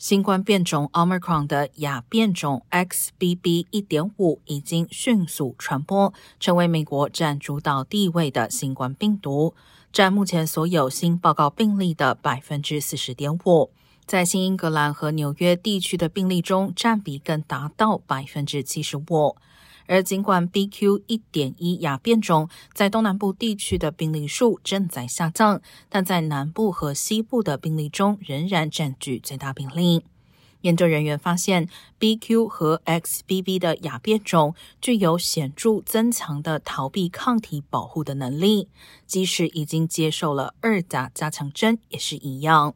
新冠变种 Omicron 的亚变种 XBB.1.5 已经迅速传播，成为美国占主导地位的新冠病毒，占目前所有新报告病例的百分之四十点五。在新英格兰和纽约地区的病例中，占比更达到百分之七十五。而尽管 BQ. 一点一亚变种在东南部地区的病例数正在下降，但在南部和西部的病例中仍然占据最大病例。研究人员发现，BQ 和 XBB 的亚变种具有显著增强的逃避抗体保护的能力，即使已经接受了二价加强针也是一样。